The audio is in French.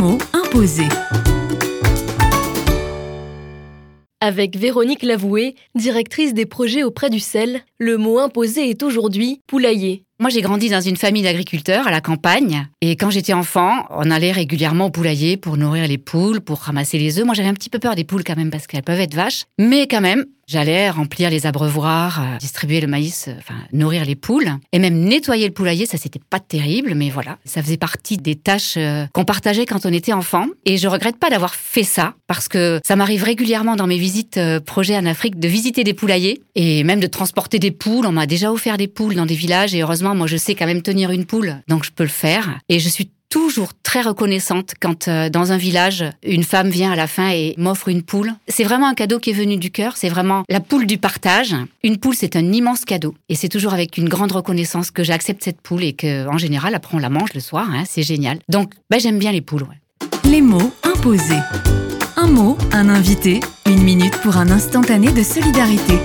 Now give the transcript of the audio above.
mots imposés. Avec Véronique Lavoué, directrice des projets auprès du sel, le mot imposé est aujourd'hui poulailler. Moi, j'ai grandi dans une famille d'agriculteurs à la campagne. Et quand j'étais enfant, on allait régulièrement au poulailler pour nourrir les poules, pour ramasser les œufs. Moi, j'avais un petit peu peur des poules quand même parce qu'elles peuvent être vaches. Mais quand même, j'allais remplir les abreuvoirs, euh, distribuer le maïs, euh, enfin, nourrir les poules. Et même nettoyer le poulailler, ça, c'était pas terrible. Mais voilà, ça faisait partie des tâches euh, qu'on partageait quand on était enfant. Et je regrette pas d'avoir fait ça parce que ça m'arrive régulièrement dans mes visites projets en Afrique de visiter des poulaillers et même de transporter des poules. On m'a déjà offert des poules dans des villages et heureusement, moi, je sais quand même tenir une poule, donc je peux le faire. Et je suis toujours très reconnaissante quand euh, dans un village, une femme vient à la fin et m'offre une poule. C'est vraiment un cadeau qui est venu du cœur, c'est vraiment la poule du partage. Une poule, c'est un immense cadeau. Et c'est toujours avec une grande reconnaissance que j'accepte cette poule et que, en général, après on la mange le soir, hein, c'est génial. Donc, bah, j'aime bien les poules. Les mots imposés. Un mot, un invité, une minute pour un instantané de solidarité.